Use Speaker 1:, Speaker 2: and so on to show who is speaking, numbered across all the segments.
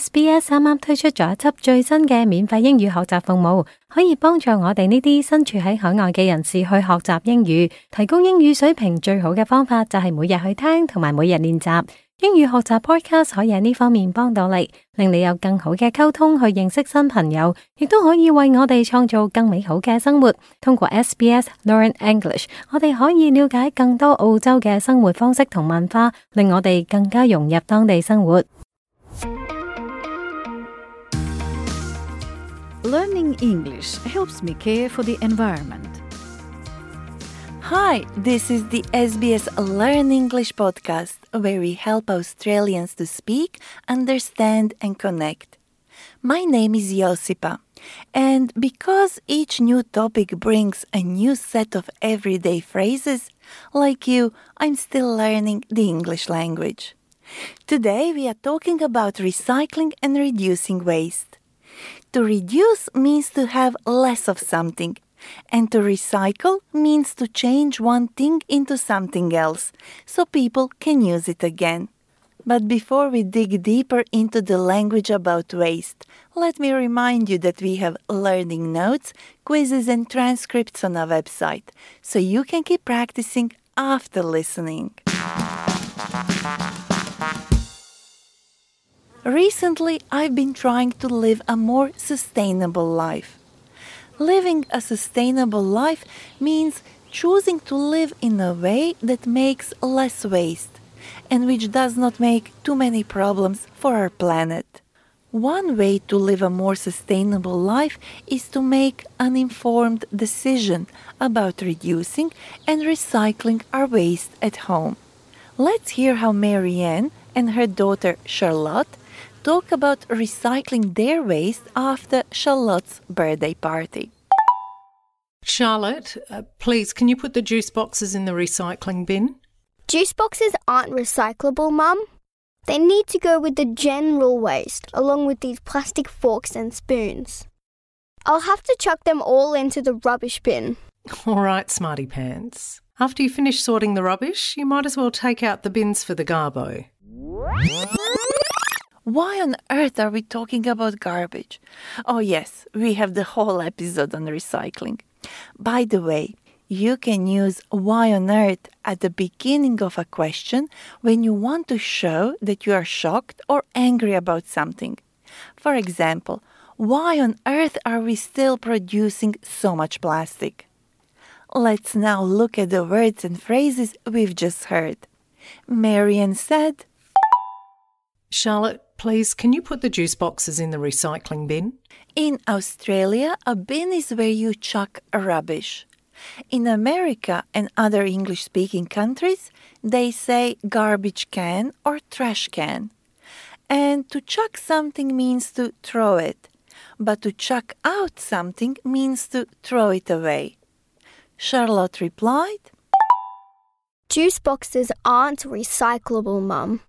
Speaker 1: SBS 啱啱推出咗一輯最新嘅免費英語學習服務，可以幫助我哋呢啲身處喺海外嘅人士去學習英語。提高英語水平最好嘅方法就係每日去聽同埋每日練習。英語學習 podcast 可以喺呢方面幫到你，令你有更好嘅溝通去認識新朋友，亦都可以為我哋創造更美好嘅生活。通過 SBS Learn English，我哋可以了解更多澳洲嘅生活方式同文化，令我哋更加融入當地生活。
Speaker 2: Learning English helps me care for the environment.
Speaker 3: Hi, this is the SBS Learn English podcast where we help Australians to speak, understand, and connect. My name is Josipa, and because each new topic brings a new set of everyday phrases, like you, I'm still learning the English language. Today we are talking about recycling and reducing waste. To reduce means to have less of something, and to recycle means to change one thing into something else so people can use it again. But before we dig deeper into the language about waste, let me remind you that we have learning notes, quizzes, and transcripts on our website, so you can keep practicing after listening. Recently, I've been trying to live a more sustainable life. Living a sustainable life means choosing to live in a way that makes less waste and which does not make too many problems for our planet. One way to live a more sustainable life is to make an informed decision about reducing and recycling our waste at home. Let's hear how Marianne and her daughter Charlotte talk about recycling their waste after Charlotte's birthday party.
Speaker 4: Charlotte, uh, please, can you put the juice boxes in the recycling bin?
Speaker 5: Juice boxes aren't recyclable, Mum. They need to go with the general waste, along with these plastic forks and spoons. I'll have to chuck them all into the rubbish bin.
Speaker 4: All right, smarty pants. After you finish sorting the rubbish, you might as well take out the bins for the garbo.
Speaker 3: Why on earth are we talking about garbage? Oh, yes, we have the whole episode on recycling. By the way, you can use why on earth at the beginning of a question when you want to show that you are shocked or angry about something. For example, why on earth are we still producing so much plastic? Let's now look at the words and phrases we've just heard. Marian said,
Speaker 4: Charlotte, please, can you put the juice boxes in the recycling bin?
Speaker 3: In Australia, a bin is where you chuck rubbish. In America and other English speaking countries, they say garbage can or trash can. And to chuck something means to throw it, but to chuck out something means to throw it away. Charlotte replied,
Speaker 5: Juice boxes aren't recyclable, Mum.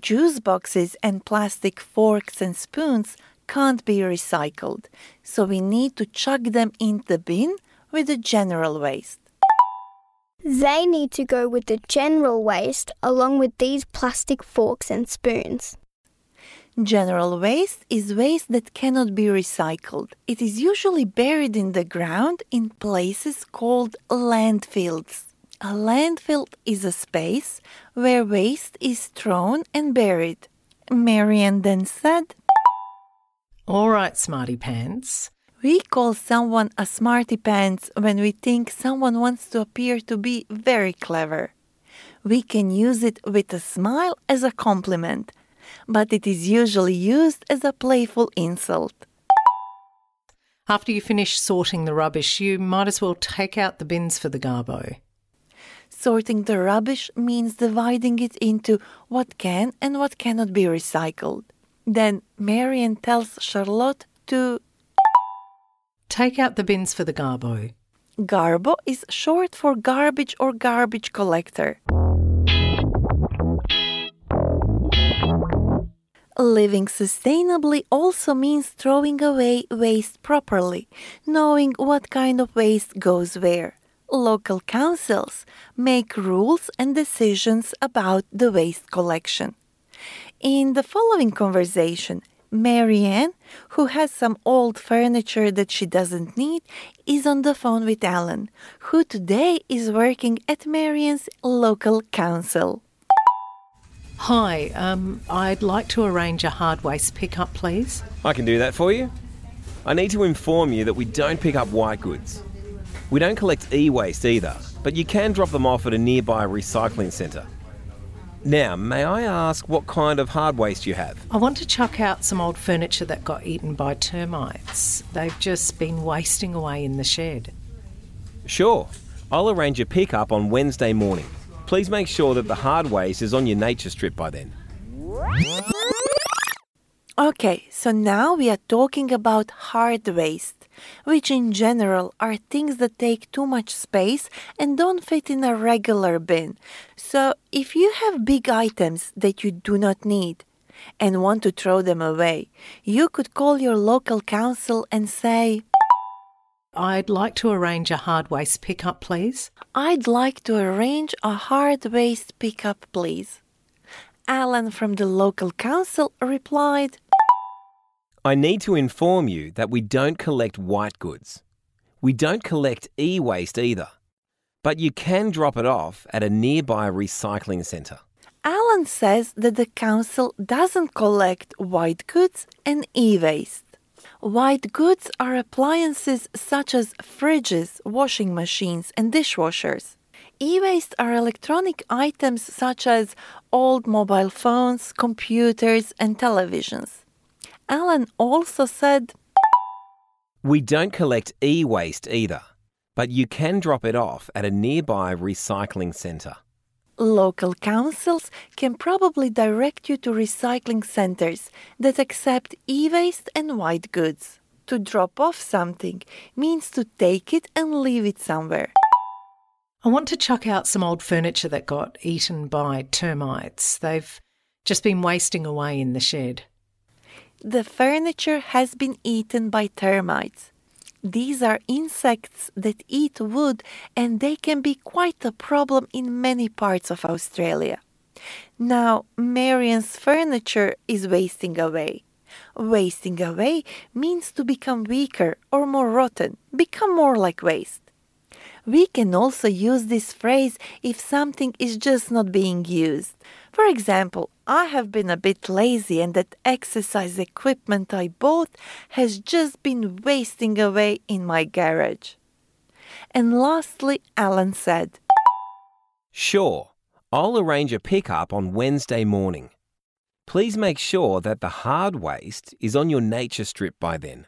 Speaker 3: Juice boxes and plastic forks and spoons can't be recycled, so we need to chuck them in the bin with the general waste.
Speaker 5: They need to go with the general waste, along with these plastic forks and spoons.
Speaker 3: General waste is waste that cannot be recycled. It is usually buried in the ground in places called landfills. A landfill is a space where waste is thrown and buried. Marian then said,
Speaker 4: All right, smarty pants.
Speaker 3: We call someone a smarty pants when we think someone wants to appear to be very clever. We can use it with a smile as a compliment, but it is usually used as a playful insult.
Speaker 4: After you finish sorting the rubbish, you might as well take out the bins for the garbo.
Speaker 3: Sorting the rubbish means dividing it into what can and what cannot be recycled. Then Marian tells Charlotte to
Speaker 4: Take out the bins for the garbo.
Speaker 3: Garbo is short for garbage or garbage collector. Living sustainably also means throwing away waste properly, knowing what kind of waste goes where. Local councils make rules and decisions about the waste collection. In the following conversation, Marianne, who has some old furniture that she doesn't need, is on the phone with Alan, who today is working at Marianne's local council.
Speaker 4: Hi, um, I'd like to arrange a hard waste pickup, please.
Speaker 6: I can do that for you. I need to inform you that we don't pick up white goods. We don't collect e waste either, but you can drop them off at a nearby recycling centre. Now, may I ask what kind of hard waste you have?
Speaker 4: I want to chuck out some old furniture that got eaten by termites. They've just been wasting away in the shed.
Speaker 6: Sure, I'll arrange a pickup on Wednesday morning. Please make sure that the hard waste is on your nature strip by then.
Speaker 3: Okay, so now we are talking about hard waste, which in general are things that take too much space and don't fit in a regular bin. So if you have big items that you do not need and want to throw them away, you could call your local council and say,
Speaker 4: I'd like to arrange a hard waste pickup, please.
Speaker 3: I'd like to arrange a hard waste pickup, please. Alan from the local council replied,
Speaker 6: I need to inform you that we don't collect white goods. We don't collect e waste either, but you can drop it off at a nearby recycling centre.
Speaker 3: Alan says that the council doesn't collect white goods and e waste. White goods are appliances such as fridges, washing machines, and dishwashers. E waste are electronic items such as old mobile phones, computers, and televisions. Alan also said,
Speaker 6: We don't collect e waste either, but you can drop it off at a nearby recycling centre.
Speaker 3: Local councils can probably direct you to recycling centers that accept e waste and white goods. To drop off something means to take it and leave it somewhere.
Speaker 4: I want to chuck out some old furniture that got eaten by termites. They've just been wasting away in the shed.
Speaker 3: The furniture has been eaten by termites. These are insects that eat wood and they can be quite a problem in many parts of Australia. Now, Marian's furniture is wasting away. Wasting away means to become weaker or more rotten, become more like waste. We can also use this phrase if something is just not being used. For example, I have been a bit lazy and that exercise equipment I bought has just been wasting away in my garage. And lastly, Alan said,
Speaker 6: Sure, I'll arrange a pickup on Wednesday morning. Please make sure that the hard waste is on your nature strip by then.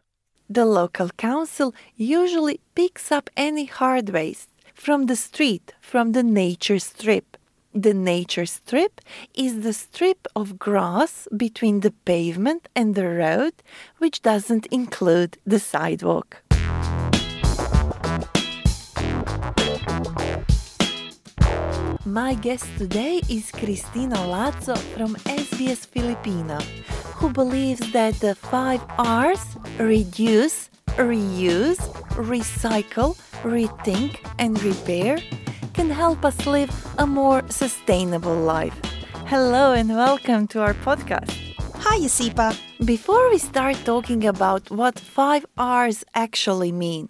Speaker 3: The local council usually picks up any hard waste from the street, from the nature strip. The nature strip is the strip of grass between the pavement and the road, which doesn't include the sidewalk. My guest today is Cristina Lazo from SBS Filipino, who believes that the five R's reduce, reuse, recycle, rethink, and repair can help us live a more sustainable life. Hello and welcome to our podcast.
Speaker 7: Hi, Josipa.
Speaker 3: Before we start talking about what five R's actually mean,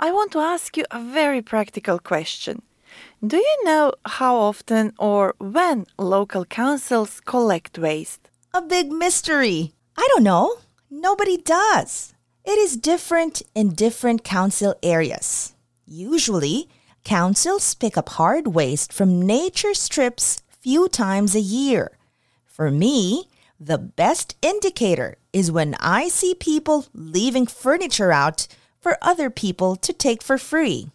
Speaker 3: I want to ask you a very practical question. Do you know how often or when local councils collect waste?
Speaker 7: A big mystery. I don't know. Nobody does. It is different in different council areas. Usually, councils pick up hard waste from nature strips few times a year. For me, the best indicator is when I see people leaving furniture out for other people to take for free.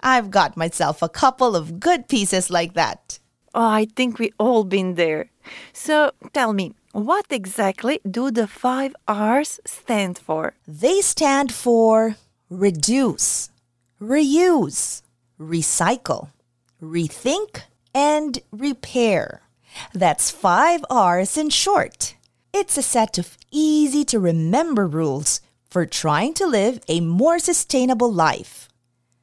Speaker 7: I've got myself a couple of good pieces like that.
Speaker 3: Oh, I think we all been there. So tell me, what exactly do the five R's stand for?
Speaker 7: They stand for reduce, reuse, recycle, rethink, and repair. That's five R's in short. It's a set of easy to remember rules for trying to live a more sustainable life.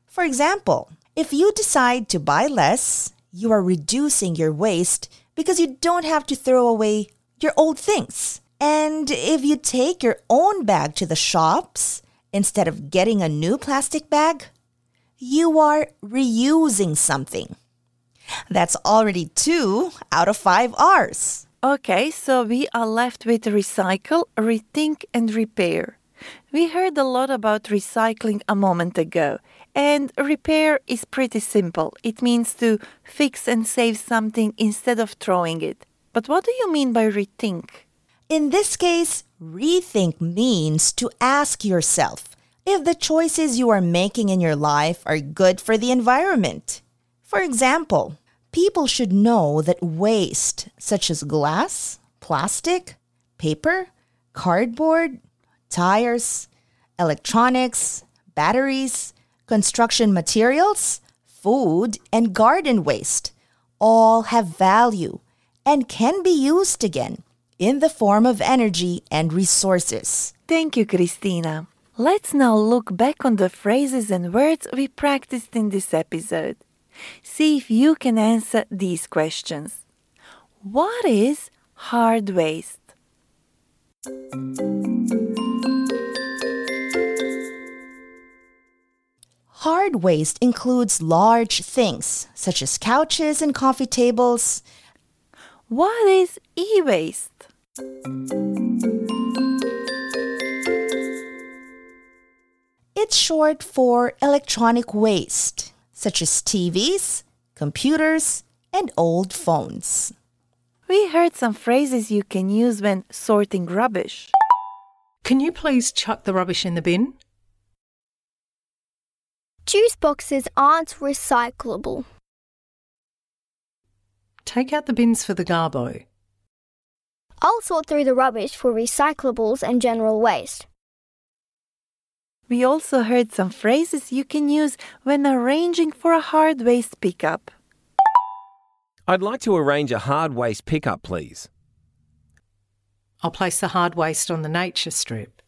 Speaker 7: For example, if you decide to buy less, you are reducing your waste because you don't have to throw away your old things. And if you take your own bag to the shops instead of getting a new plastic bag, you are reusing something. That's already two out of five R's.
Speaker 3: Okay, so we are left with recycle, rethink, and repair. We heard a lot about recycling a moment ago, and repair is pretty simple. It means to fix and save something instead of throwing it. But what do you mean by rethink?
Speaker 7: In this case, rethink means to ask yourself if the choices you are making in your life are good for the environment. For example, people should know that waste, such as glass, plastic, paper, cardboard, tires, electronics, batteries, construction materials, food, and garden waste, all have value and can be used again in the form of energy and resources.
Speaker 3: Thank you, Christina. Let's now look back on the phrases and words we practiced in this episode. See if you can answer these questions. What is hard waste?
Speaker 7: Hard waste includes large things such as couches and coffee tables.
Speaker 3: What is e waste?
Speaker 7: It's short for electronic waste, such as TVs, computers, and old phones.
Speaker 3: We heard some phrases you can use when sorting rubbish.
Speaker 4: Can you please chuck the rubbish in the bin?
Speaker 5: Juice boxes aren't recyclable.
Speaker 4: Take out the bins for the garbo.
Speaker 5: I'll sort through the rubbish for recyclables and general waste.
Speaker 3: We also heard some phrases you can use when arranging for a hard waste pickup.
Speaker 6: I'd like to arrange a hard waste pickup, please.
Speaker 4: I'll place the hard waste on the nature strip.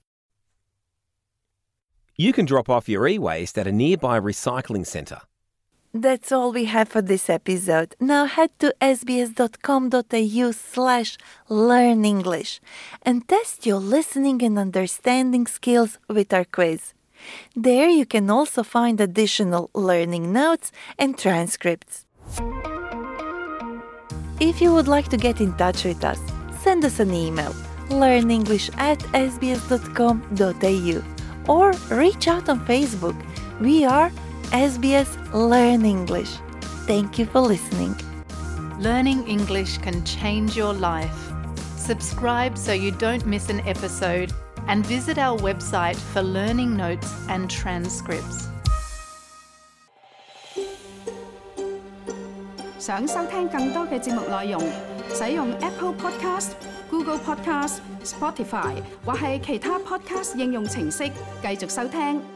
Speaker 6: You can drop off your e waste at a nearby recycling centre.
Speaker 3: That's all we have for this episode. Now head to sbs.com.au slash learn English and test your listening and understanding skills with our quiz. There you can also find additional learning notes and transcripts. If you would like to get in touch with us, send us an email learnenglish at sbs.com.au or reach out on Facebook. We are SBS Learn English. Thank you for listening.
Speaker 2: Learning English can change your life. Subscribe so you don't miss an episode and visit our website for learning notes and transcripts.
Speaker 8: 想收听更多嘅节目内容，使用 Apple Podcast、Google Podcast、Spotify 或系其他 Podcast 应用程式继续收听。